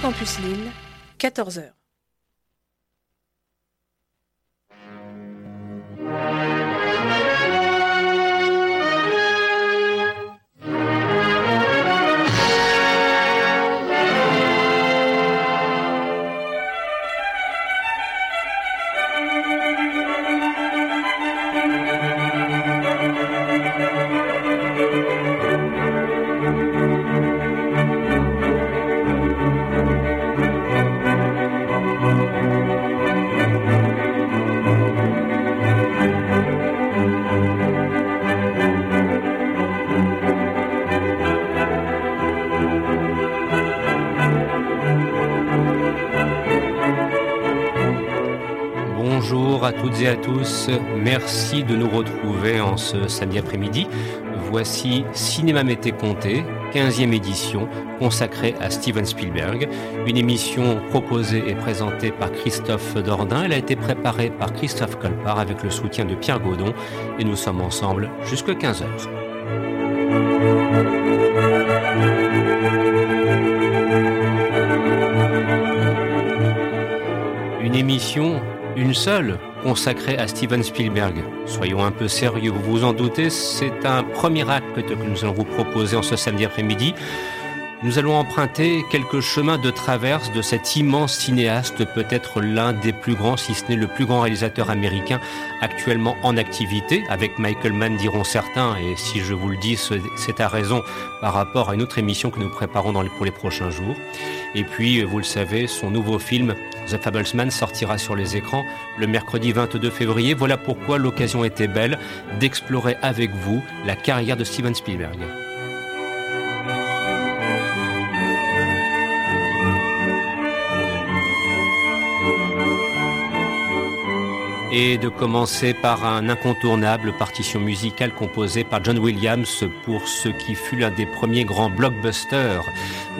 Campus Lille, 14h. Toutes et à tous, merci de nous retrouver en ce samedi après-midi. Voici Cinéma Mété Comté, 15e édition consacrée à Steven Spielberg. Une émission proposée et présentée par Christophe Dordain. Elle a été préparée par Christophe Colpart avec le soutien de Pierre Gaudon et nous sommes ensemble jusqu'à 15h. Une émission, une seule, consacré à Steven Spielberg. Soyons un peu sérieux, vous vous en doutez, c'est un premier acte que nous allons vous proposer en ce samedi après-midi. Nous allons emprunter quelques chemins de traverse de cet immense cinéaste, peut-être l'un des plus grands, si ce n'est le plus grand réalisateur américain actuellement en activité, avec Michael Mann diront certains, et si je vous le dis, c'est à raison par rapport à une autre émission que nous préparons pour les prochains jours. Et puis, vous le savez, son nouveau film, The Fablesman, sortira sur les écrans le mercredi 22 février. Voilà pourquoi l'occasion était belle d'explorer avec vous la carrière de Steven Spielberg. Et de commencer par un incontournable partition musicale composée par John Williams pour ce qui fut l'un des premiers grands blockbusters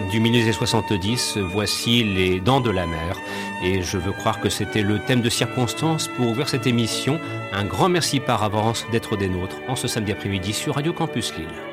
du milieu des 70. Voici Les Dents de la Mer et je veux croire que c'était le thème de circonstance pour ouvrir cette émission. Un grand merci par avance d'être des nôtres en ce samedi après-midi sur Radio Campus Lille.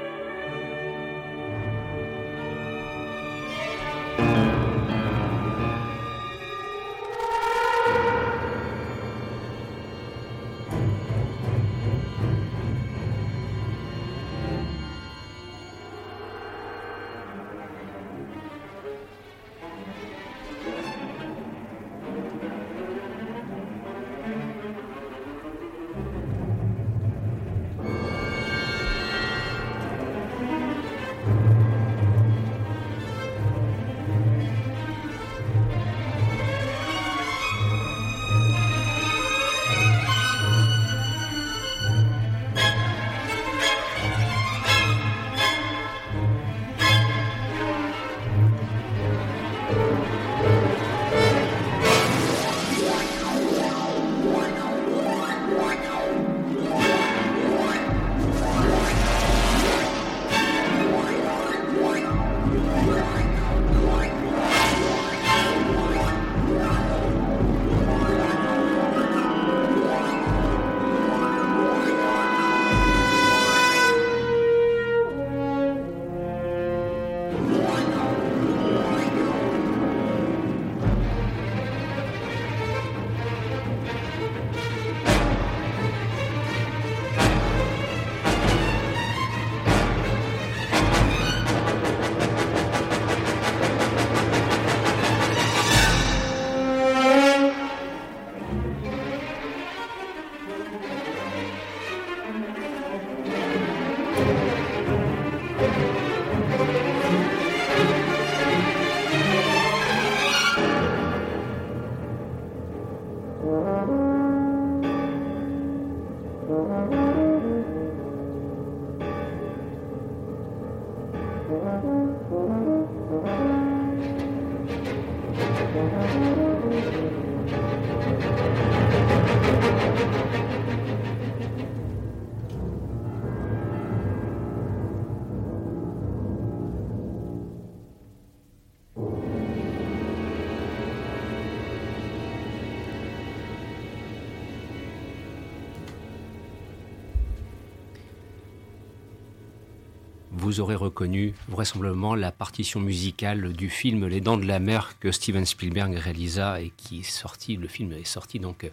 Vous aurez reconnu vraisemblablement la partition musicale du film Les Dents de la Mer que Steven Spielberg réalisa et qui est sorti, le film est sorti donc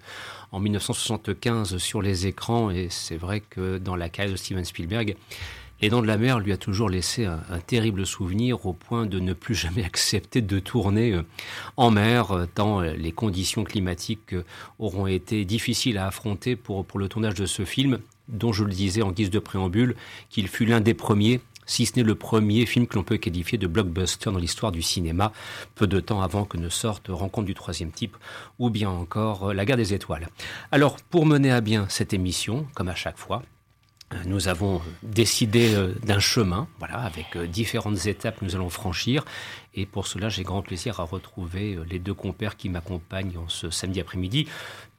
en 1975 sur les écrans. Et c'est vrai que dans la carrière de Steven Spielberg, les Dents de la Mer lui a toujours laissé un, terrible souvenir au point de ne plus jamais accepter de tourner euh, en mer, euh, tant euh, les conditions climatiques auront été difficiles à affronter pour, pour le tournage de ce film, dont je le disais en guise de préambule, qu'il fut l'un des premiers si ce n'est le premier film que l'on peut qualifier de blockbuster dans l'histoire du cinéma, peu de temps avant que ne sorte Rencontre du troisième type ou bien encore La guerre des étoiles. Alors, pour mener à bien cette émission, comme à chaque fois, nous avons décidé euh, d'un chemin, voilà, avec euh, différentes étapes que nous allons franchir. Et pour cela, j'ai grand plaisir à retrouver euh, les deux compères qui m'accompagnent en ce samedi après-midi.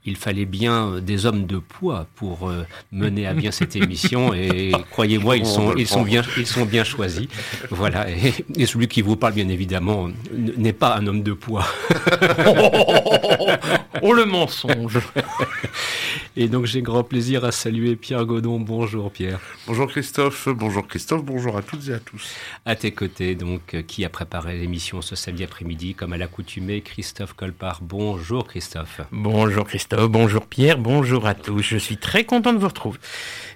Il fallait bien des hommes de poids pour mener à bien cette émission. Et croyez-moi ils sont ils sont bien ils sont bien choisis. Voilà. Et, celui qui vous parle bien évidemment n'est pas un homme de poids oh, le mensonge. Et donc j'ai grand plaisir à saluer Pierre Godon. Bonjour Pierre. Bonjour Christophe. Bonjour Christophe. Bonjour à toutes et à tous. À tes côtés donc qui a préparé l'émission ce samedi après-midi comme à l'accoutumée Christophe Colpart. Bonjour Christophe. Bonjour Christophe. Bonjour Pierre, bonjour à tous. Je suis très content de vous retrouver.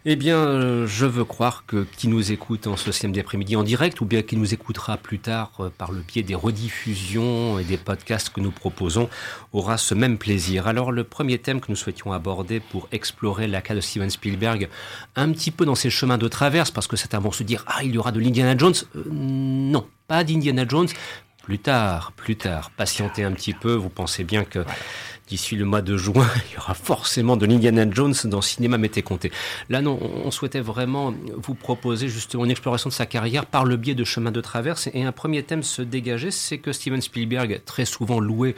Eh bien, euh, je veux croire que qui nous écoute en ce samedi après-midi en direct ou bien qui nous écoutera plus tard euh, par le biais des rediffusions et des podcasts que nous proposons aura ce même plaisir. Alors, le premier thème que nous souhaitions aborder pour explorer la cas de Steven Spielberg un petit peu dans ses chemins de traverse, parce que certains vont se dire Ah, il y aura de l'Indiana Jones. Euh, non, pas d'Indiana Jones. Plus tard, plus tard, patientez un petit peu. Vous pensez bien que d'ici le mois de juin, il y aura forcément de l'Indiana Jones dans Cinéma Mété Compté. Là, non, on souhaitait vraiment vous proposer justement une exploration de sa carrière par le biais de chemins de traverse. Et un premier thème se dégageait, c'est que Steven Spielberg, très souvent loué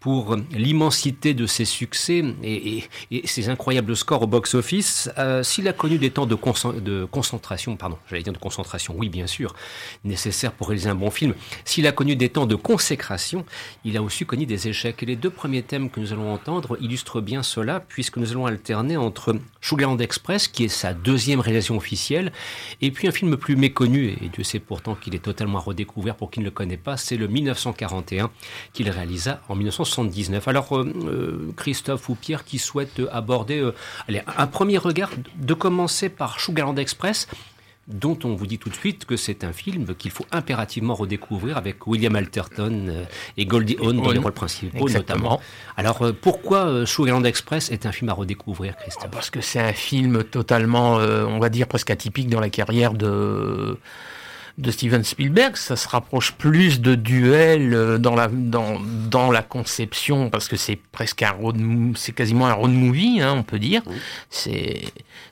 pour l'immensité de ses succès et, ses incroyables scores au box-office. Euh, s'il a connu des temps de, concentration, pardon, j'allais dire de concentration, oui bien sûr, nécessaire pour réaliser un bon film, s'il a connu des temps de consécration, il a aussi connu des échecs. Et les deux premiers thèmes que nous allons entendre illustrent bien cela, puisque nous allons alterner entre Sugarland Express, qui est sa deuxième réalisation officielle, et puis un film plus méconnu, et Dieu sait pourtant qu'il est totalement à redécouvrir pour qui ne le connaît pas, c'est le 1941 qu'il réalisa en 1960. Alors, euh, euh, Christophe ou Pierre qui souhaitent aborder euh, allez, un premier regard, de commencer par Sugarland Express, dont on vous dit tout de suite que c'est un film qu'il faut impérativement redécouvrir avec William Alterton et Goldie Hawn dans les rôles principaux notamment. Alors pourquoi Sugarland Express est un film à redécouvrir, Christophe? Parce que c'est un film totalement, on va dire presque atypique dans la carrière de de Steven Spielberg, ça se rapproche plus de duel euh, dans la dans dans la conception parce que c'est presque un road c'est quasiment un road movie, hein, on peut dire. C'est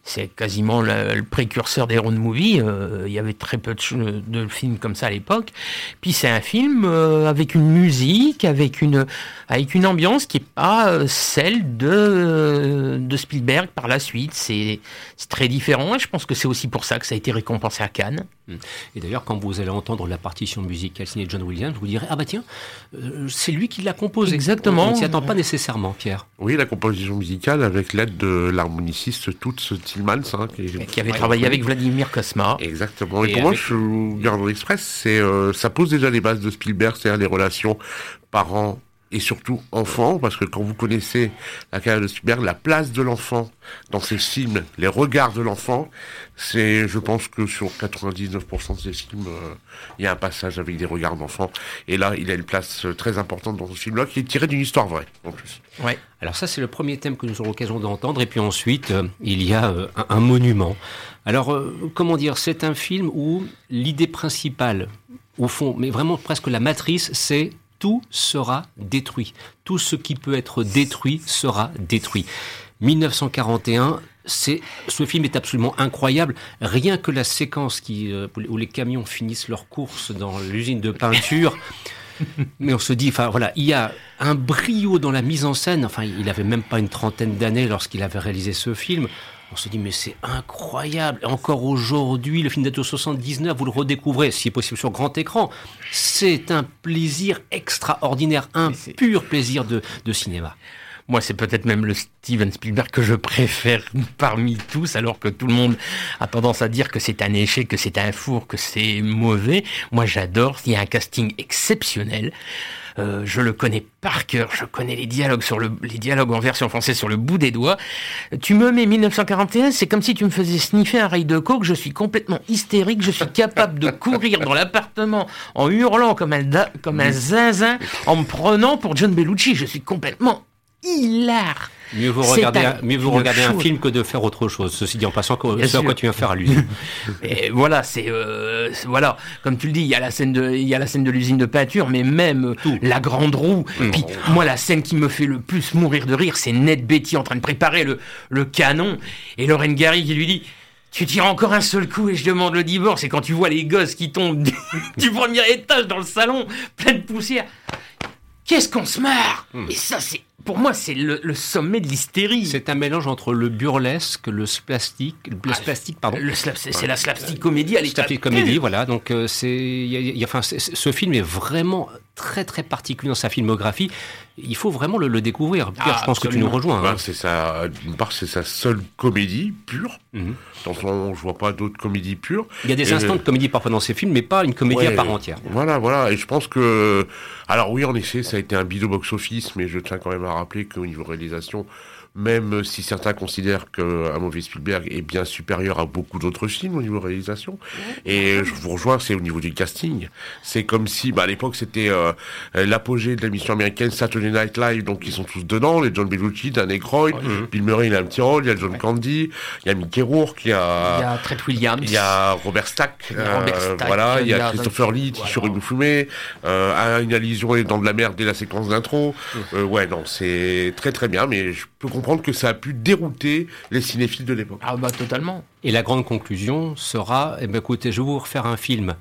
c'est quasiment le, précurseur des road movies. Euh, il y avait très peu de, de films comme ça à l'époque. Puis c'est un film euh, avec une musique, avec une avec une ambiance qui est pas celle de de Spielberg par la suite. C'est c'est très différent et je pense que c'est aussi pour ça que ça a été récompensé à Cannes. Et d'ailleurs, quand vous allez entendre la partition musicale signée John Williams, vous direz Ah bah tiens, euh, c'est lui qui l'a composée. Exactement. On ne s'y attend pas nécessairement, Pierre. Oui, la composition musicale avec l'aide de l'harmoniciste Toots Tillmans. Hein, qui, avait travaillé avec Vladimir Kosma. Exactement. Et, pour moi, je Garde Express, c'est, euh, ça pose déjà les bases de Spielberg, c'est-à-dire les relations parents et surtout enfant, parce que quand vous connaissez la carrière de Spielberg, la place de l'enfant dans ses films, les regards de l'enfant, c'est, je pense que sur 99% de ses films, euh, il y a un passage avec des regards d'enfant. Et là, il a une place euh, très importante dans ce film-là, qui est tiré d'une histoire vraie, en plus. Ouais. Alors ça, c'est le premier thème que nous aurons l'occasion d'entendre. Et puis ensuite, euh, il y a un, un, monument. Alors, comment dire, c'est un film où l'idée principale, au fond, mais vraiment presque la matrice, c'est tout sera détruit. Tout ce qui peut être détruit sera détruit. 1941, c'est ce film est absolument incroyable. Rien que la séquence qui, euh, où les camions finissent leur course dans l'usine de peinture. Mais on se dit, enfin voilà, il y a un brio dans la mise en scène. Enfin, il avait même pas une trentaine d'années lorsqu'il avait réalisé ce film. On se dit, mais c'est incroyable. Encore aujourd'hui, le film date de 79, vous le redécouvrez, si possible sur grand écran. C'est un plaisir extraordinaire, un pur plaisir de, cinéma. moi, c'est peut-être même le Steven Spielberg que je préfère parmi tous, alors que tout le monde a tendance à dire que c'est un échec, que c'est un four, que c'est mauvais. Moi, j'adore. Il y a un casting exceptionnel. Euh, je le connais par cœur, je connais les dialogues sur le, les dialogues en version française sur le bout des doigts. Tu me mets 1941, c'est comme si tu me faisais sniffer un rail de coke, je suis complètement hystérique, je suis capable de courir dans l'appartement en hurlant comme un, comme un zinzin, en me prenant pour John Bellucci, je suis complètement hilar. Mieux vous regarder, un, mieux vous regarder un film que de faire autre chose. Ceci dit en passant, c'est à quoi tu viens faire allusion. Et voilà, c'est euh, voilà, comme tu le dis, il y a la scène de, il y a la scène de l'usine de peinture, mais même Tout. la grande roue. Mmh. Puis moi, la scène qui me fait le plus mourir de rire, c'est Ned Betty en train de préparer le, le canon et Lorraine Gary qui lui dit. Tu tires encore un seul coup et je demande le divorce. Et quand tu vois les gosses qui tombent du premier étage dans le salon, plein de poussière, qu'est-ce qu'on se marre mmh. Et ça, c'est pour moi, c'est le, le, sommet de l'hystérie. C'est un mélange entre le burlesque, le plastique, le ah, plastique, pardon. C'est la slapstick comédie à l'état. Slapstick comédie, voilà. Donc, euh, c'est, enfin, ce film est vraiment très très particulier dans sa filmographie. Il faut vraiment le, le découvrir. Pierre, ah, je pense absolument. que tu nous rejoins. Hein. C'est sa, d'une part, c'est sa seule comédie pure. Mm -hmm. Dans son, je vois pas d'autres comédies pures. Il y a des et instants de comédie parfois dans ses films, mais pas une comédie ouais, à part entière. Voilà, voilà. Et je pense que, alors oui, en effet, ça a été un bidon box-office, mais je tiens quand même à rappeler qu'au niveau réalisation, même si certains considèrent qu'un mauvais Spielberg est bien supérieur à beaucoup d'autres films au niveau réalisation. Et je vous rejoins, c'est au niveau du casting. C'est comme si, bah, à l'époque, c'était euh, l'apogée de l'émission américaine Saturday Night Live, donc ils sont tous dedans, les John Belushi, Dan Aykroyd, -hmm. Bill Murray, il a un petit rôle, il y a John ouais. Candy, il y a Mickey Rourke, il y a... Il y a Trent Williams. Il y a Robert Stack. Il y a, Robert Stack, euh, voilà, il y a, il y a Christopher Lee, voilà. sur une fumée, euh, une allusion dans de la merde dès la séquence d'intro. Mm. ouais, non, c'est très très bien, mais je peux comprendre que ça a pu dérouter les cinéphiles de l'époque. Ah bah totalement. Et la grande conclusion sera, eh ben, écoutez, je vais vous refaire un film,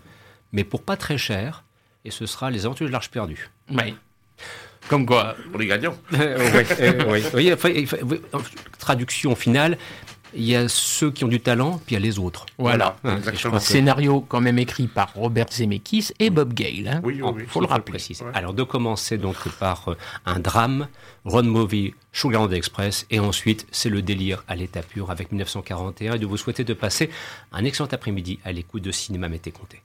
mais pour pas très cher, et ce sera Les Aventures de l'Arche perdue. Oui. Comme quoi Pour les gagnants. euh, oui, euh, oui. oui, traduction finale, il y a ceux qui ont du talent, puis il y a les autres. Voilà. voilà. Un scénario quand même écrit par Robert Zemeckis et Bob Gale. Hein. Oui, oui, oui, faut le rappeler. Ouais. Alors de commencer donc par euh, un drame, road movie, Sugarland Express, et ensuite c'est le délire à l'état pur avec 1941 et de vous souhaiter de passer un excellent après-midi à l'écoute de Cinéma Mété Comté.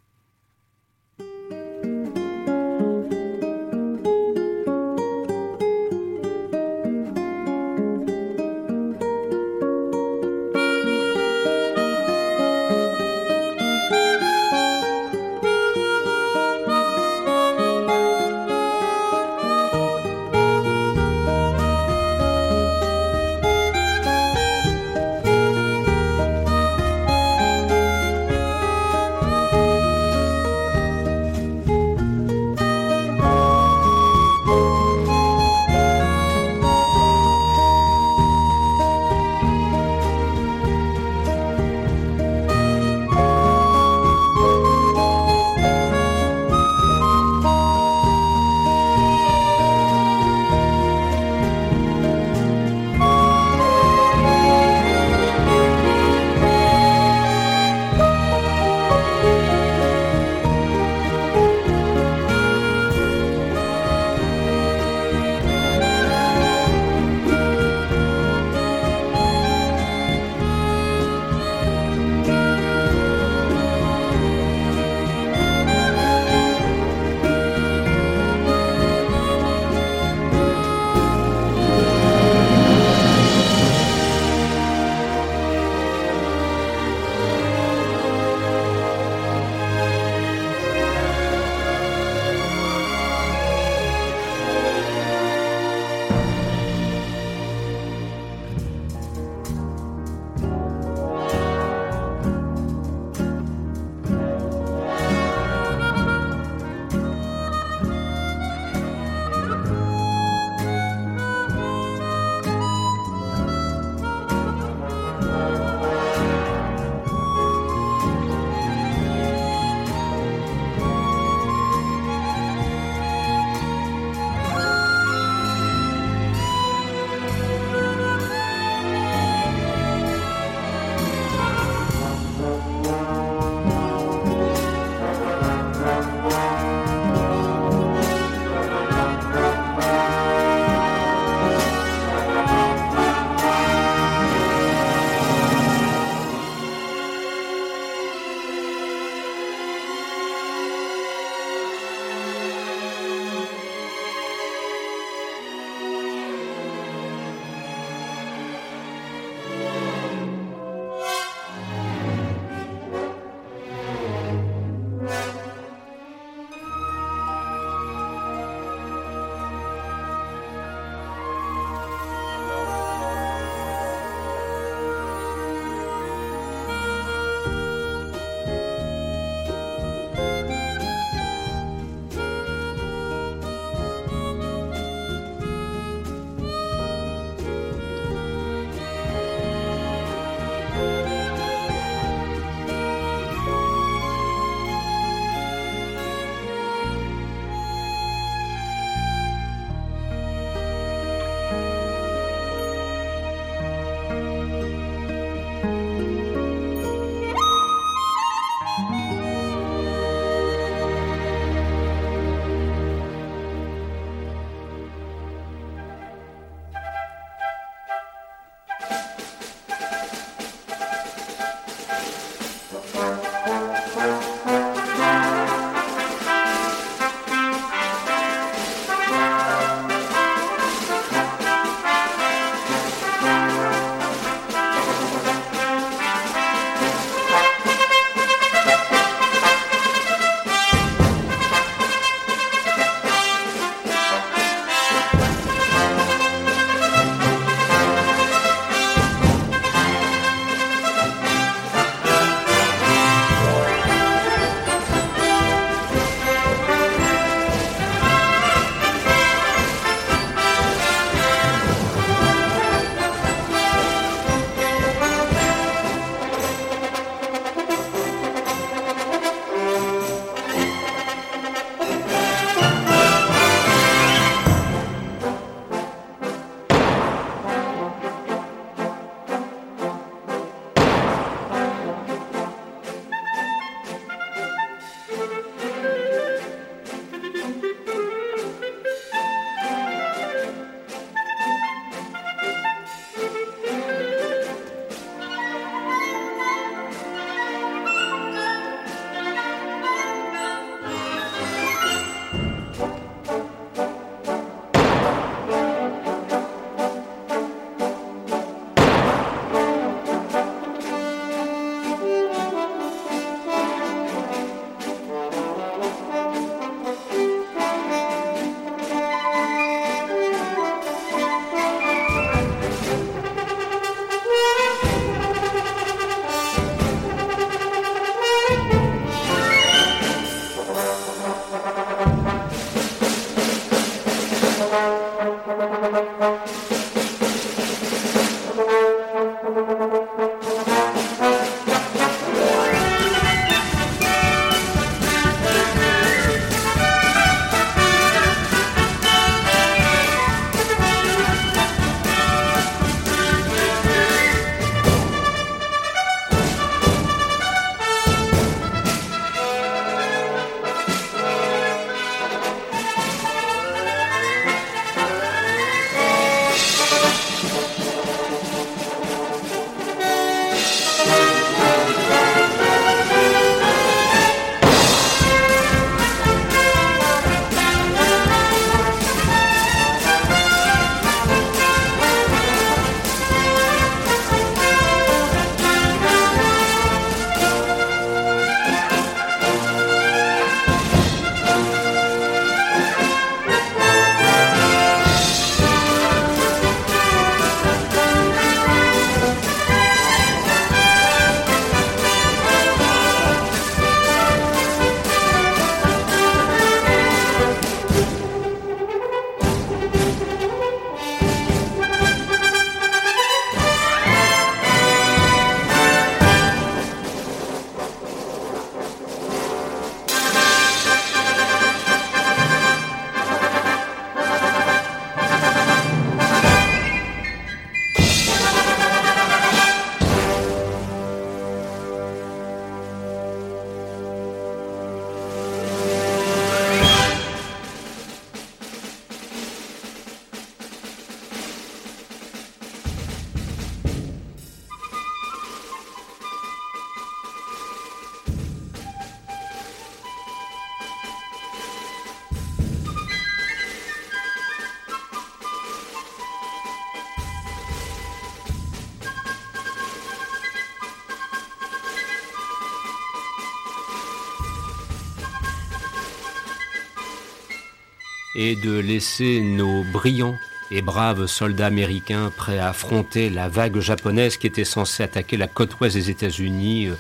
De laisser nos brillants et braves soldats américains prêts à affronter la vague japonaise qui était censée attaquer la côte ouest des États-Unis euh,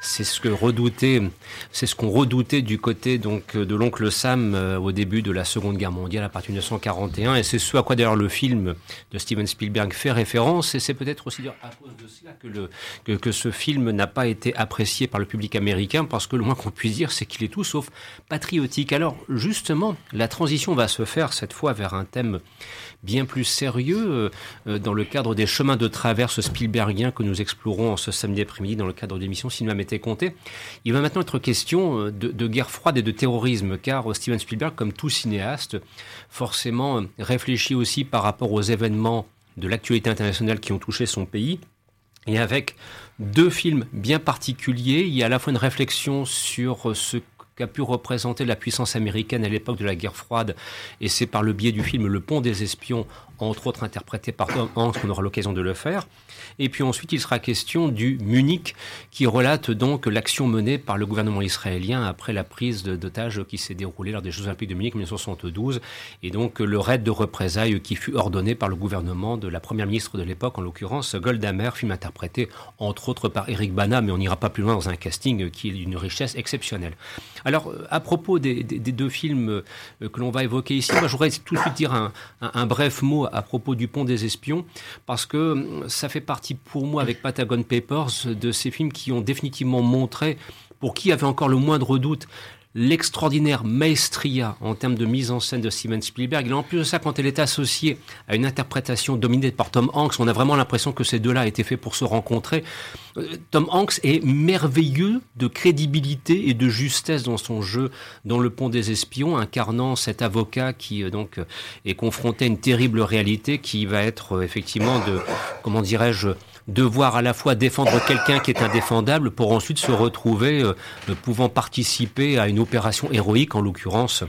c'est ce que redoutait, c'est ce qu'on redoutait du côté donc de l'oncle Sam euh, au début de la Seconde Guerre mondiale à partir de 1941, et c'est ce à quoi d'ailleurs le film de Steven Spielberg fait référence, et c'est peut-être aussi à cause de cela que, que, ce film n'a pas été apprécié par le public américain, parce que le moins qu'on puisse dire, c'est qu'il est tout sauf patriotique. Alors justement, la transition va se faire cette fois vers un thème bien plus sérieux euh, dans le cadre des chemins de traverse Spielbergien que nous explorons en ce samedi après-midi dans le cadre d'émissions Cinéma Comté. Il va maintenant être question euh, de, de, guerre froide et de terrorisme, car Steven Spielberg, comme tout cinéaste, forcément réfléchit aussi par rapport aux événements de l'actualité internationale qui ont touché son pays. Et avec deux films bien particuliers, il y a à la fois une réflexion sur ce qu'a pu représenter la puissance américaine à l'époque de la guerre froide, et c'est par le biais du film Le Pont des Espions, entre autres interprété par Tom Hanks, qu'on aura l'occasion de le faire. Et puis ensuite, il sera question du Munich, qui relate donc l'action menée par le gouvernement israélien après la prise d'otages qui s'est déroulée lors des Jeux Olympiques de Munich en 1972, et donc le raid de représailles qui fut ordonné par le gouvernement de la première ministre de l'époque, en l'occurrence Golda Meir, film interprété entre autres par Eric Bana, mais on n'ira pas plus loin dans un casting qui est d'une richesse exceptionnelle. Alors, à propos des, deux films euh, que l'on va évoquer ici, moi je voudrais tout de suite dire un bref mot à propos du Pont des Espions, parce que hum, ça fait partie pour moi, avec Patagon Papers, de ces films qui ont définitivement montré, pour qui avait encore le moindre doute, l'extraordinaire maestria en termes de mise en scène de Steven Spielberg. Et en plus de ça, quand elle est associée à une interprétation dominée par Tom Hanks, on a vraiment l'impression que ces deux-là étaient faits pour se rencontrer. Euh, Tom Hanks est merveilleux de crédibilité et de justesse dans son jeu dans Le Pont des Espions, incarnant cet avocat qui euh, donc est confronté à une terrible réalité qui va être euh, effectivement de, comment dirais-je, devoir à la fois défendre quelqu'un qui est indéfendable pour ensuite se retrouver euh, pouvant participer à une opération héroïque, en l'occurrence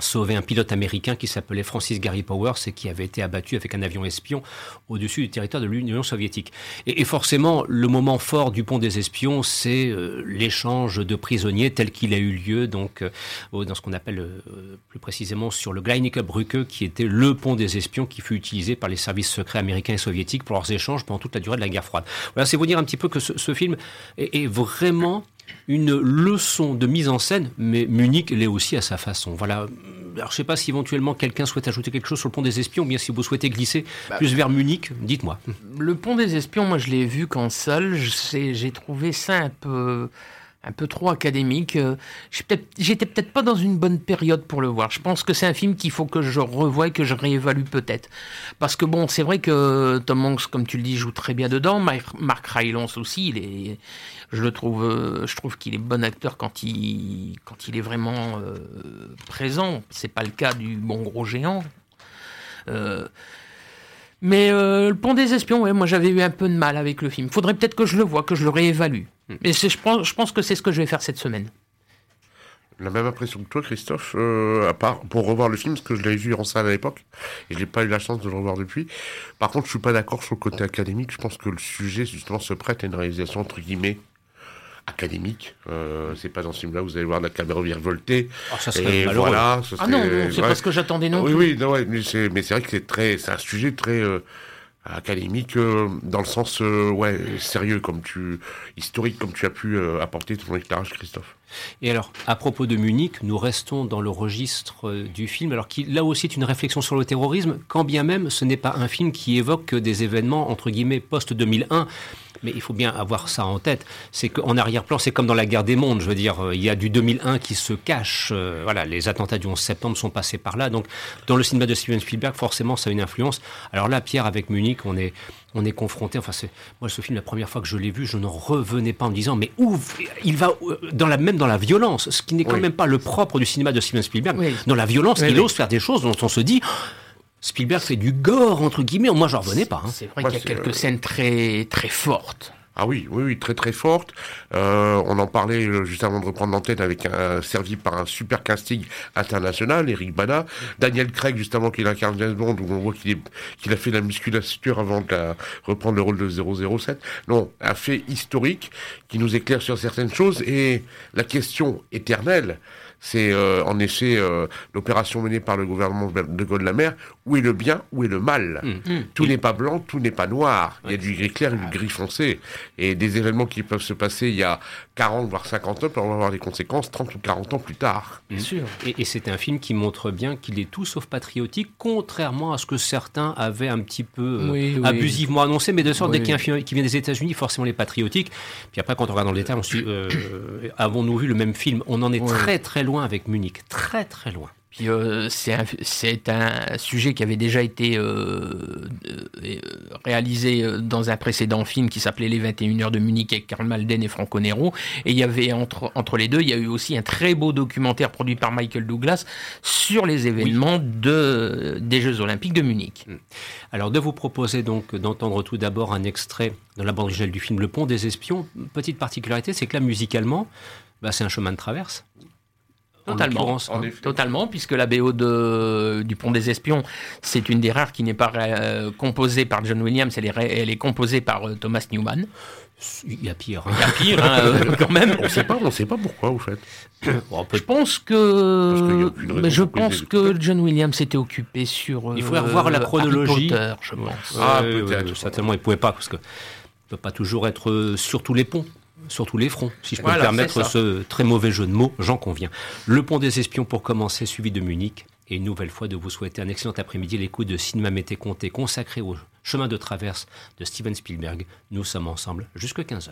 sauver un pilote américain qui s'appelait Francis Gary Powers et qui avait été abattu avec un avion espion au-dessus du territoire de l'Union soviétique. Et, forcément, le moment fort du pont des espions, c'est euh, l'échange de prisonniers tel qu'il a eu lieu donc euh, dans ce qu'on appelle euh, plus précisément sur le Gleinike Brücke, qui était le pont des espions qui fut utilisé par les services secrets américains et soviétiques pour leurs échanges pendant toute la durée de la guerre froide. Voilà, c'est vous dire un petit peu que ce, film est vraiment une leçon de mise en scène, mais Munich l'est aussi à sa façon. Voilà. Alors, je sais pas si éventuellement quelqu'un souhaite ajouter quelque chose sur le pont des espions, ou bien si vous souhaitez glisser Bah, plus vers Munich, dites-moi. Le pont des espions, moi je l'ai vu qu'en salle, j'ai trouvé ça un peu, un peu trop académique. Euh, J'étais peut-être pas dans une bonne période pour le voir. Je pense que c'est un film qu'il faut que je revoie et que je réévalue peut-être. Parce que bon, c'est vrai que Tom Hanks, comme tu le dis, joue très bien dedans. Mar- Mark Rylance aussi, il je le trouve, euh, je trouve qu'il est bon acteur quand il, il est vraiment euh, présent. C'est pas le cas du bon gros géant. Euh, mais le pont des espions, moi j'avais eu un peu de mal avec le film. Faudrait peut-être que je le vois, que je le réévalue. Mais c'est- je pense, je pense que c'est ce que je vais faire cette semaine. La même impression que toi, Christophe, euh, à part pour revoir le film, parce que je l'avais vu en salle à l'époque, et je n'ai pas eu la chance de le revoir depuis. Par contre, je suis pas d'accord sur le côté académique. Je pense que le sujet, justement, se prête à une réalisation, entre guillemets, académique. Euh, c'est pas dans ce film-là, vous allez voir la caméra virevoltée. Alors, ça serait Et malheureux. voilà. ce Ah non, non, c'est pas ce que j'attendais non Oui, plus. oui, non, ouais, mais c'est, mais c'est vrai que c'est très, c'est un sujet très euh, académique euh, dans le sens, euh, ouais, sérieux comme tu, historique comme tu as pu euh, apporter ton éclairage, Christophe. Et alors, à propos de Munich, nous restons dans le registre du film, alors qui là aussi est une réflexion sur le terrorisme, quand bien même ce n'est pas un film qui évoque des événements entre guillemets post-2001. Mais il faut bien avoir ça en tête. C'est qu'en arrière-plan, c'est comme dans la guerre des mondes. Je veux dire, euh, il y a du 2001 qui se cache. euh, voilà, les attentats du 11 septembre sont passés par là. Donc, dans le cinéma de Steven Spielberg, forcément, ça a une influence. Alors là, Pierre, avec Munich, on est, on est confronté. Enfin, c'est moi, ce film, la première fois que je l'ai vu, je n'en revenais pas en me disant, mais où il va euh, dans la même dans la violence, ce qui n'est quand Oui. même pas le propre du cinéma de Steven Spielberg. Oui. Dans la violence, Oui, il ose faire des choses dont on se dit. Spielberg fait du gore entre guillemets. Moi, j'en revenais pas. hein. C'est vrai qu'il y a quelques euh, scènes très, très fortes. Ah oui, oui, oui, très très forte. Euh, on en parlait euh, juste avant de reprendre l'antenne avec un servi par un super casting international, Eric Bana, Daniel Craig juste avant qu'il incarne James Bond, où on voit qu'il a fait de la musculature avant de la- reprendre le rôle de 007. Non, un fait historique qui nous éclaire sur certaines choses et la question éternelle. C'est euh, en effet euh, l'opération menée par le gouvernement de Gaulle la mer. Où est le bien, où est le mal Hum. Tout n'est pas blanc, tout n'est pas noir. Il y a du gris clair et du gris foncé. Et des événements qui peuvent se passer il y a 40 voire 50 ans peuvent avoir des conséquences 30 ou 40 ans plus tard. Bien sûr. Et, et c'est un film qui montre bien qu'il est tout sauf patriotique, contrairement à ce que certains avaient un petit peu euh, Oui, oui. abusivement annoncé. Mais de sorte, Oui. dès qu'il y a un film qui vient des États-Unis, forcément les patriotiques. Puis après, quand on regarde dans le détail, on se dit euh, avons-nous vu le même film? On en est Oui. très très loin avec Munich, très très loin. Puis euh, c'est un, sujet qui avait déjà été euh, euh, réalisé dans un précédent film qui s'appelait Les 21 heures de Munich avec Karl Malden et Franco Nero. Et il y avait entre, entre les deux, il y a eu aussi un très beau documentaire produit par Michael Douglas sur les événements de, des Jeux Olympiques de Munich. Alors de vous proposer donc d'entendre tout d'abord un extrait de la bande originale du film Le Pont des Espions. Petite particularité, c'est que là musicalement, bah, c'est un chemin de traverse. En Totalement, en hein. effet. totalement, puisque la BO de, du Pont des Espions, c'est une des rares qui n'est pas euh, composée par John Williams, elle est, elle est composée par euh, Thomas Newman. Il y a pire. hein. Il y a pire, hein, euh, quand même. On sait pas, on sait pas pourquoi, au fait. Bon, peut- Je pense que, mais je pense que. John Williams s'était occupé sur. Il faudrait euh, revoir la chronologie. Potter, je pense. Ah, peut-être. certainement, il ne pouvait pas, parce que ne peut pas toujours être sur tous les ponts, sur tous les fronts, si je peux Voilà, me permettre ce très mauvais jeu de mots, j'en conviens. Le pont des espions pour commencer, suivi de Munich, et une nouvelle fois de vous souhaiter un excellent après-midi, l'écoute de Cinéma Mété Comté consacré au chemin de traverse de Steven Spielberg. Nous sommes ensemble jusqu'à 15h.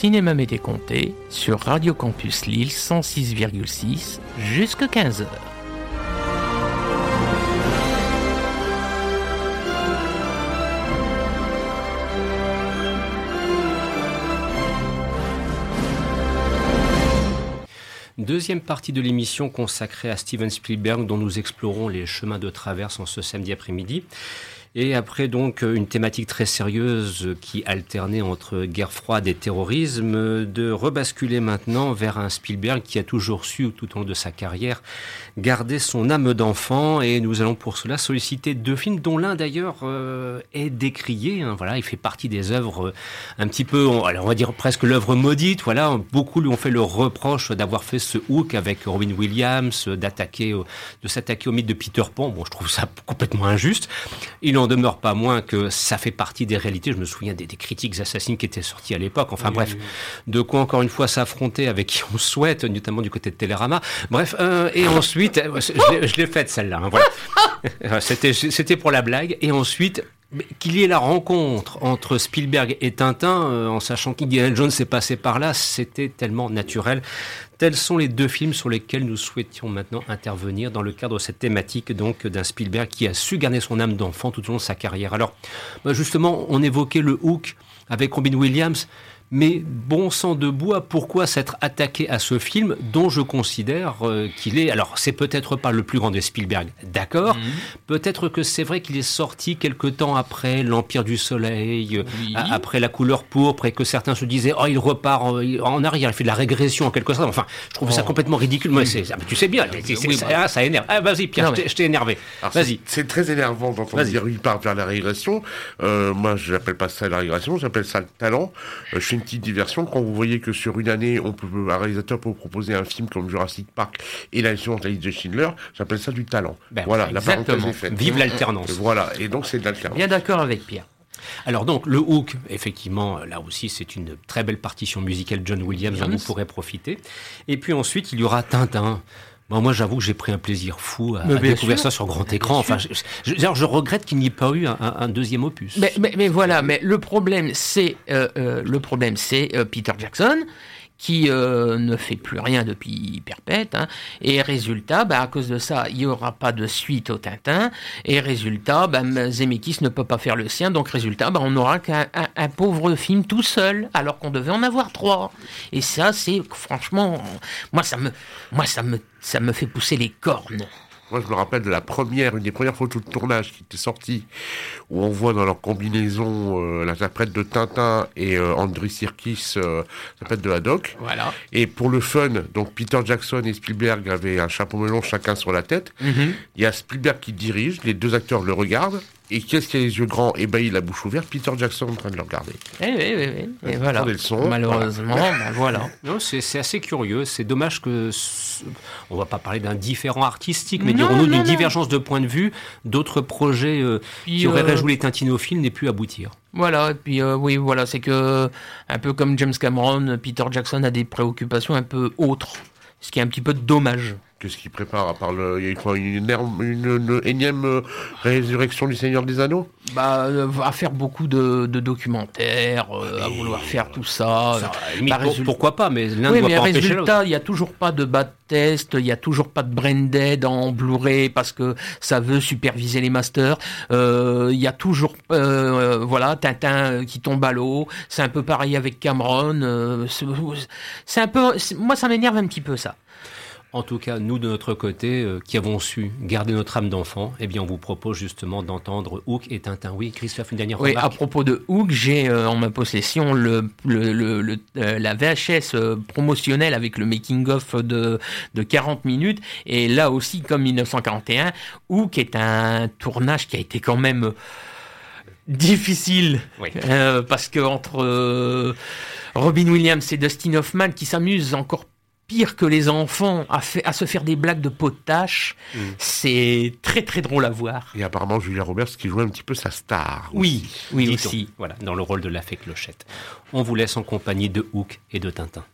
Cinéma Mété Comté sur Radio Campus Lille 106,6 jusqu'à 15h. Deuxième partie de l'émission consacrée à Steven Spielberg dont nous explorons les chemins de traverse en ce samedi après-midi. Et après donc une thématique très sérieuse qui alternait entre guerre froide et terrorisme, de rebasculer maintenant vers un Spielberg qui a toujours su tout au long de sa carrière garder son âme d'enfant. Et nous allons pour cela solliciter deux films dont l'un d'ailleurs euh, est décrié. Hein. voilà, il fait partie des œuvres euh, un petit peu, on, alors on va dire presque l'œuvre maudite. Voilà, beaucoup lui ont fait le reproche d'avoir fait ce hook avec Robin Williams, d'attaquer, de s'attaquer au mythe de Peter Pan. Bon, je trouve ça complètement injuste. Il n'en demeure pas moins que ça fait partie des réalités. Je me souviens des, critiques assassines qui étaient sorties à l'époque. Enfin bref, de quoi encore une fois s'affronter avec qui on souhaite, notamment du côté de Télérama. Bref, euh, et ensuite, euh, je l'ai faite celle-là. Hein, voilà. C'était pour la blague. Et ensuite, qu'il y ait la rencontre entre Spielberg et Tintin, en sachant qu'Indiana Jones s'est passé par là, c'était tellement naturel. Tels sont les deux films sur lesquels nous souhaitions maintenant intervenir dans le cadre de cette thématique donc d'un Spielberg qui a su garder son âme d'enfant tout au long de sa carrière. Alors, bah, justement, on évoquait le Hook avec Robin Williams. Mais bon sang de bois, pourquoi s'être attaqué à ce film dont je considère euh, qu'il est... Alors, c'est peut-être pas le plus grand des Spielberg, d'accord mhm. Peut-être que c'est vrai qu'il est sorti quelque temps après L'Empire du Soleil, euh, après La couleur pourpre, et que certains se disaient, oh, il repart en arrière, il fait de la régression en quelque sorte. Enfin, je trouve ça oh. complètement ridicule. Moi, ah, tu sais bien, bah. ça, énerve. Ah, vas-y, Pierre, je t'ai énervé. Vas-y. C'est très énervant d'entendre dire, il part vers la régression. Euh, moi, je n'appelle pas ça la régression, j'appelle ça le talent. je suis une petite diversion quand vous voyez que sur une année, on peut, un réalisateur peut vous proposer un film comme Jurassic Park et la de la liste de Schindler, j'appelle ça du talent. Ben, voilà, la parenthèse est. Vive l'alternance. Voilà, et donc c'est de l'alternance. Bien d'accord avec Pierre. Alors donc le Hook, effectivement, là aussi c'est une très belle partition musicale John Williams dont vous pourrez profiter. Et puis ensuite il y aura Tintin. Moi, j'avoue que j'ai pris un plaisir fou à, découvrir ça sur grand écran. Enfin, je, je, regrette qu'il n'y ait pas eu un, deuxième opus. Mais, mais, voilà, mais le problème, c'est euh, euh, le problème, c'est euh, Peter Jackson qui euh, ne fait plus rien depuis perpète. Hein. Et résultat, bah, à cause de ça, il n'y aura pas de suite au Tintin. Et résultat, bah, Zemeckis ne peut pas faire le sien. Donc résultat, bah, on n'aura qu'un un, pauvre film tout seul, alors qu'on devait en avoir trois. Et ça, c'est franchement, moi ça me, moi ça me, ça me fait pousser les cornes. Moi, je me rappelle de la première, une des premières photos de tournage qui était sortie, où on voit dans leur combinaison euh, l'interprète de Tintin et euh, Andrew Sirkis, euh, l'interprète de Haddock. Voilà. Et pour le fun, donc Peter Jackson et Spielberg avaient un chapeau melon chacun sur la tête. Mhm. Il y a Spielberg qui dirige, les deux acteurs le regardent, et qu'est-ce qui a les yeux grands ébahi, la bouche ouverte Peter Jackson en train de le regarder. Eh oui, oui, oui. Et voilà. Malheureusement, voilà. Ben c'est assez curieux. C'est dommage que. On va pas parler d'un différent artistique, mais dirons-nous d'une divergence de point de vue. D'autres projets euh, qui auraient euh... réjoui les tintinophiles n'aient pu aboutir. Voilà, et puis euh, oui, voilà, c'est que, un peu comme James Cameron, Peter Jackson a des préoccupations un peu autres, ce qui est un petit peu dommage. Qu'est-ce qu'il prépare à part le, il une, une, énième euh, résurrection du Seigneur des Anneaux? Bah, euh, à faire beaucoup de, documentaires, euh, à vouloir faire tout ça. Bah, pourquoi pas Mais l'un oui, mais résultat, il n'y a toujours pas de bas test, il n'y a toujours pas de branded en Blu-ray parce que ça veut superviser les masters. Il y a toujours, voilà, Tintin qui tombe à l'eau. C'est un peu pareil avec Cameron. c'est un peu, moi, ça m'énerve un petit peu ça. En tout cas, nous de notre côté, euh, qui avons su garder notre âme d'enfant, eh bien, on vous propose justement d'entendre Hook et Tintin. Oui, Christophe, une dernière oui, à propos de Hook, j'ai euh, en ma possession le, le, euh, la VHS promotionnelle avec le making-of de, de 40 minutes. Et là aussi, comme 1941, Hook est un tournage qui a été quand même difficile. parce que entre Robin Williams et Dustin Hoffman qui s'amusent encore pire que les enfants à, à se faire des blagues de potache. Mm. C'est très très drôle à voir. Et apparemment Julia Roberts qui joue un petit peu sa star. Oui, oui aussi. Voilà, dans le rôle de la fée Clochette. On vous laisse en compagnie de Hook et de Tintin.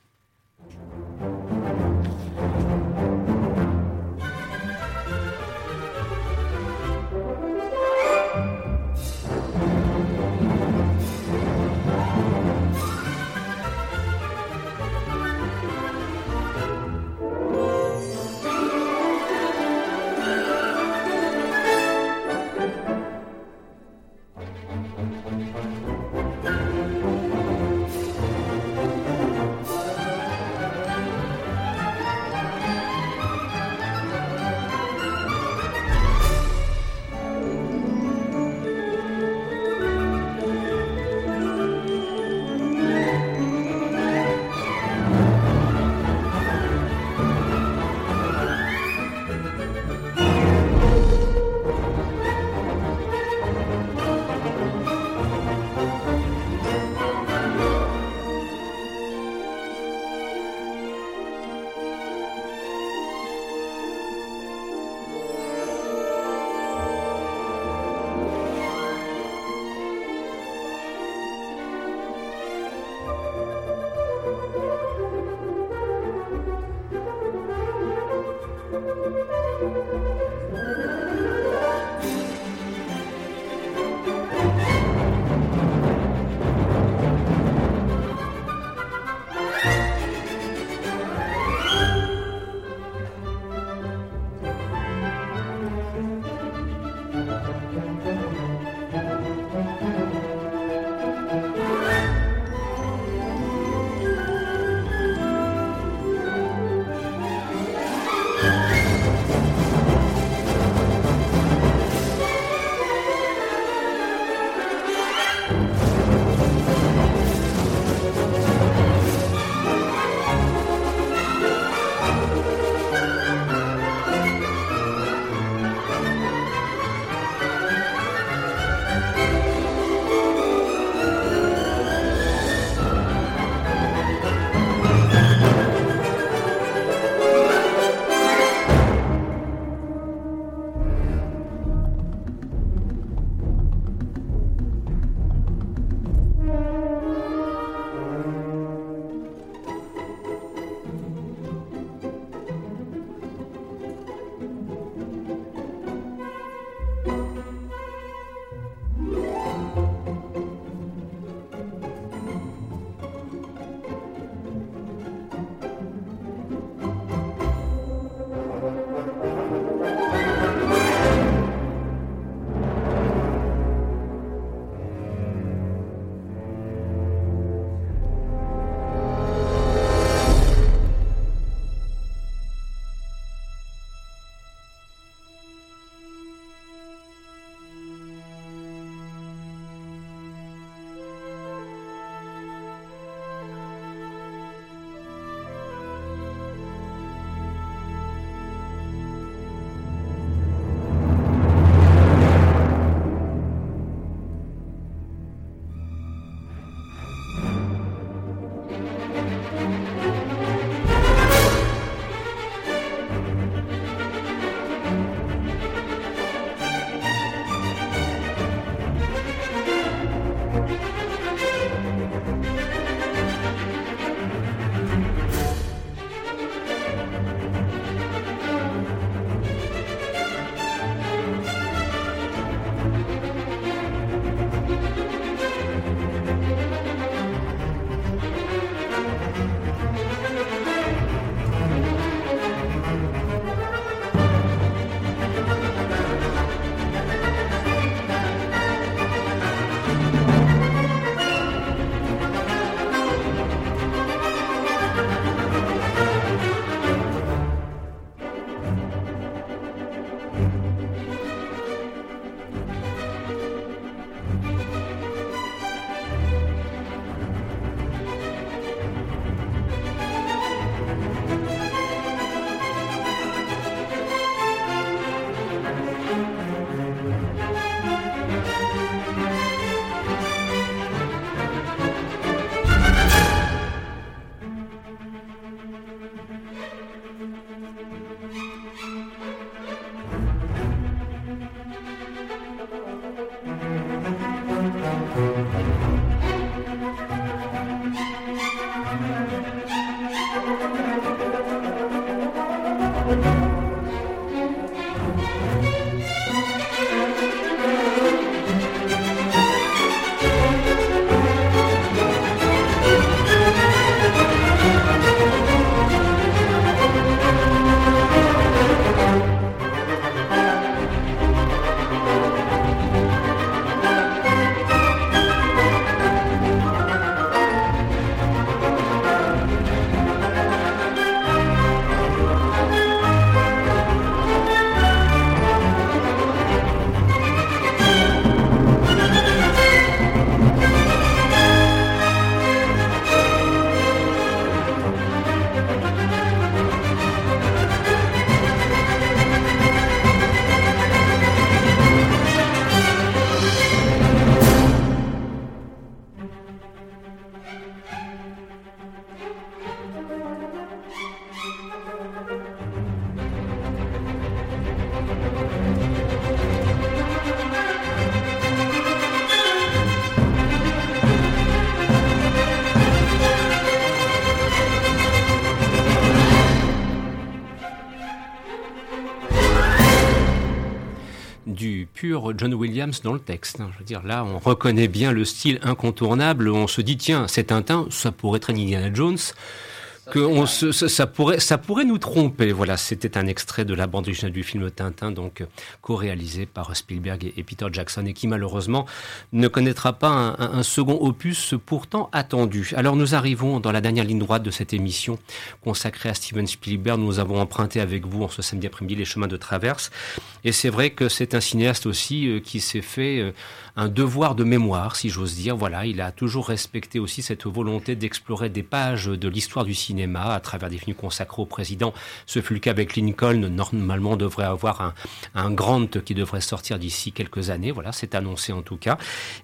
John Williams dans le texte. Hein. Je veux dire, là, on reconnaît bien le style incontournable. On se dit, tiens, c'est Tintin, ça pourrait être Indiana Jones que on se, ça, pourrait, ça pourrait nous tromper. Voilà, c'était un extrait de la bande originale du film Tintin, donc euh, co-réalisé par Spielberg et, Peter Jackson, et qui malheureusement ne connaîtra pas un, un, second opus pourtant attendu. Alors nous arrivons dans la dernière ligne droite de cette émission consacrée à Steven Spielberg. Nous avons emprunté avec vous en ce samedi après-midi les chemins de traverse, et c'est vrai que c'est un cinéaste aussi euh, qui s'est fait euh, un devoir de mémoire, si j'ose dire. Voilà, il a toujours respecté aussi cette volonté d'explorer des pages de l'histoire du cinéma à travers des films consacrés au président. Ce fut le cas avec Lincoln. Normalement, on devrait avoir un, un Grant qui devrait sortir d'ici quelques années. Voilà, c'est annoncé en tout cas.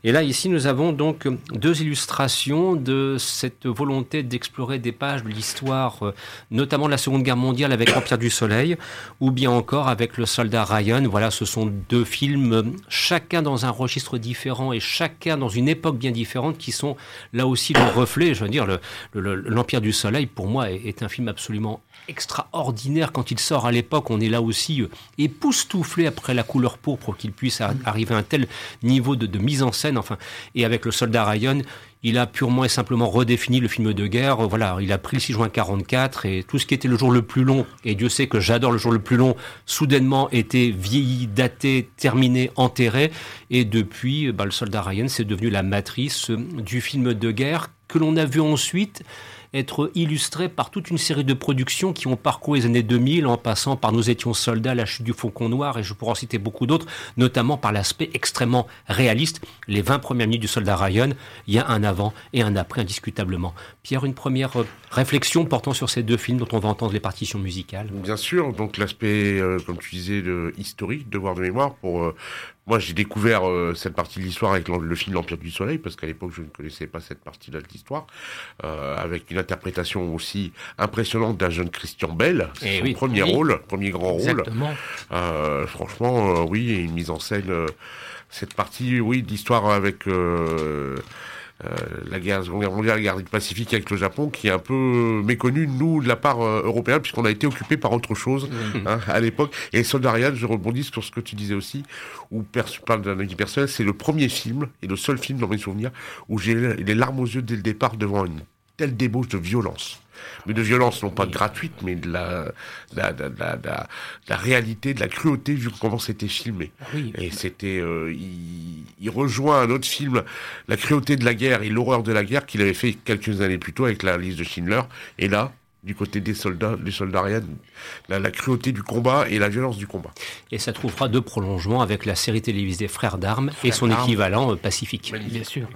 Et là, ici, nous avons donc deux illustrations de cette volonté d'explorer des pages de l'histoire, euh, notamment de la Seconde Guerre mondiale avec Empire du Soleil, ou bien encore avec Le Soldat Ryan. Voilà, ce sont deux films, chacun dans un registre différents et chacun dans une époque bien différente qui sont là aussi le reflet. Je veux dire, l'Empire du Soleil, pour moi, est, un film absolument extraordinaire quand il sort à l'époque. On est là aussi euh, époustouflé après la couleur pourpre qu'il puisse arriver à un tel niveau de, mise en scène. Enfin, et avec le soldat Ryan, il a purement et simplement redéfini le film de guerre. Voilà, il a pris le 6 juin 44 et tout ce qui était le jour le plus long, et Dieu sait que j'adore le jour le plus long, soudainement était vieilli, daté, terminé, enterré. Et depuis, bah, le soldat Ryan, c'est devenu la matrice du film de guerre que l'on a vu ensuite être illustré par toute une série de productions qui ont parcouru les années 2000 en passant par Nous étions soldats, La chute du Faucon Noir et je pourrais en citer beaucoup d'autres, notamment par l'aspect extrêmement réaliste. Les 20 premières minutes du soldat Ryan, il y a un avant et un après indiscutablement. Pierre, une première euh, réflexion portant sur ces deux films dont on va entendre les partitions musicales? Bien sûr, donc l'aspect, euh, comme tu disais, de, historique, devoir de mémoire pour euh, moi, j'ai découvert euh, cette partie de l'histoire avec le film L'Empire du Soleil, parce qu'à l'époque, je ne connaissais pas cette partie-là de l'histoire, euh, avec une interprétation aussi impressionnante d'un jeune Christian Bell. C'est eh son premier rôle, premier grand Exactement. rôle. Euh, franchement, oui, une mise en scène. cette partie, oui, d'histoire avec la guerre, seconde guerre mondiale, la guerre du Pacifique avec le Japon, qui est un peu méconnue, nous, de la part euh, européenne, puisqu'on a été occupé par autre chose hein, à l'époque. Et Soldarian, je rebondis sur ce que tu disais aussi, où je parle d'un avis personnel, c'est le premier film, et le seul film dans mes souvenirs, où j'ai les larmes aux yeux dès le départ devant une telle débauche de violence mais de violence non pas gratuite, mais de la, la, la, la, réalité, de la cruauté vu comment c'était filmé. Ah et c'était, euh, il, il, rejoint un autre film, La cruauté de la guerre et l'horreur de la guerre qu'il avait fait quelques années plus tôt avec la liste de Schindler. Et là, du côté des soldats, des soldats la, la, cruauté du combat et la violence du combat. Et ça trouvera deux prolongements avec la série télévisée Frères d'armes et son équivalent euh, Pacifique. Bien sûr.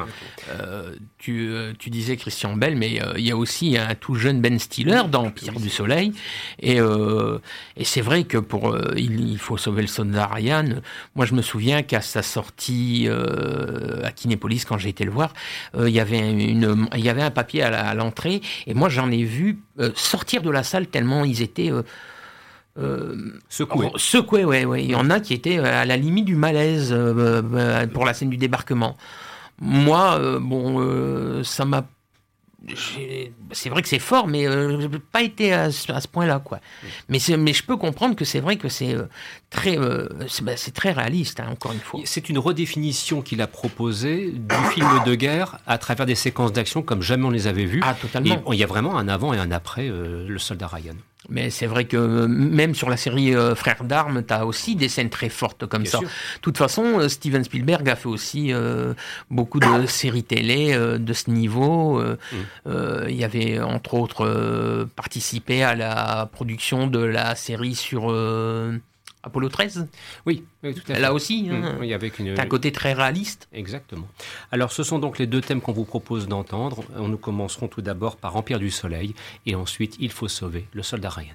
Euh, tu, euh, tu, disais Christian Bell, mais euh, il y a aussi un tout jeune Ben Stiller dans L'Empire du Soleil. Et, et c'est vrai que pour il, il, faut sauver le soldat Ryan, moi je me souviens qu'à sa sortie à Kinépolis, quand j'ai été le voir, il, y avait une, il y avait un papier à l'entrée, et moi j'en ai vu sortir de la salle tellement ils étaient euh, euh, secoués. secoués, ouais, ouais. Il y en a qui étaient à la limite du malaise euh, pour la scène du débarquement. Moi, bon, ça m'a c'est vrai que c'est fort, mais euh, je n'ai pas été à, ce point-là, quoi. Mais, mais je peux comprendre que c'est vrai que c'est euh, très, euh, bah, c'est très réaliste, hein, encore une fois. C'est une redéfinition qu'il a proposée du film de guerre à travers des séquences d'action comme jamais on les avait vues. Ah, totalement. il y a vraiment un avant et un après le soldat Ryan. Mais c'est vrai que même sur la série euh, Frères d'armes, tu as aussi des scènes très fortes comme ça. De toute façon, euh, Steven Spielberg a fait aussi euh, beaucoup de séries télé de ce niveau. Mm. il y avait entre autres participé à la production de la série sur Apollo 13 Oui, tout à fait. Là aussi, hein, oui, avec une... un côté très réaliste. Exactement. Alors, ce sont donc les deux thèmes qu'on vous propose d'entendre. Nous commencerons tout d'abord par Empire du Soleil, et ensuite Il faut sauver le soldat Ryan.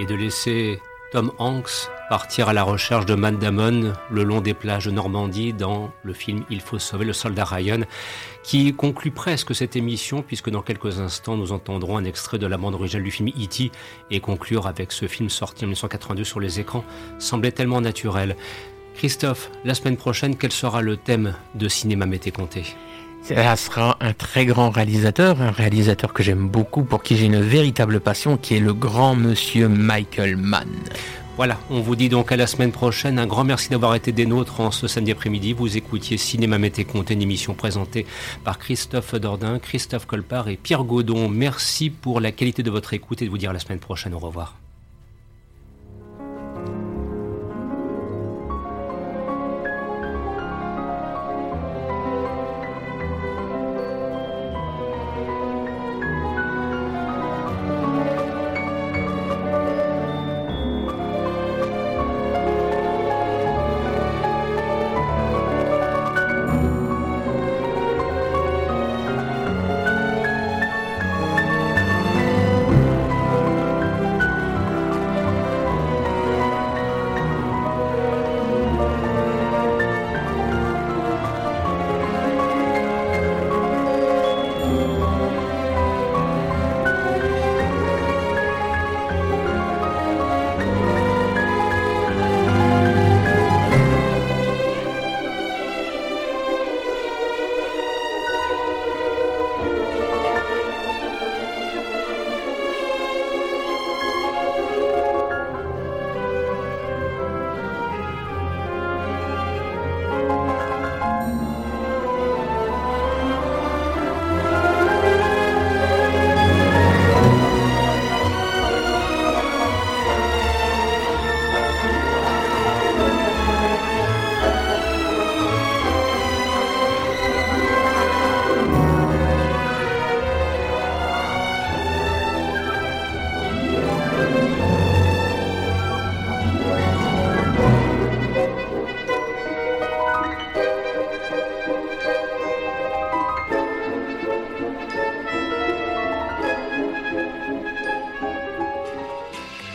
Et de laisser Tom Hanks partir à la recherche de Matt Damon le long des plages de Normandie dans le film Il faut sauver le soldat Ryan, qui conclut presque cette émission puisque dans quelques instants nous entendrons un extrait de la bande originale du film E.T. et conclure avec ce film sorti en 1982 sur les écrans semblait tellement naturel. Christophe, la semaine prochaine, quel sera le thème de Cinéma Mété Comté? Ça sera un très grand réalisateur, un réalisateur que j'aime beaucoup, pour qui j'ai une véritable passion, qui est le grand monsieur Michael Mann. Voilà, on vous dit donc à la semaine prochaine. Un grand merci d'avoir été des nôtres en ce samedi après-midi. Vous écoutiez Cinéma Mété Comté, une émission présentée par Christophe Dordain, Christophe Colpart et Pierre Gaudon. Merci pour la qualité de votre écoute et de vous dire à la semaine prochaine. Au revoir.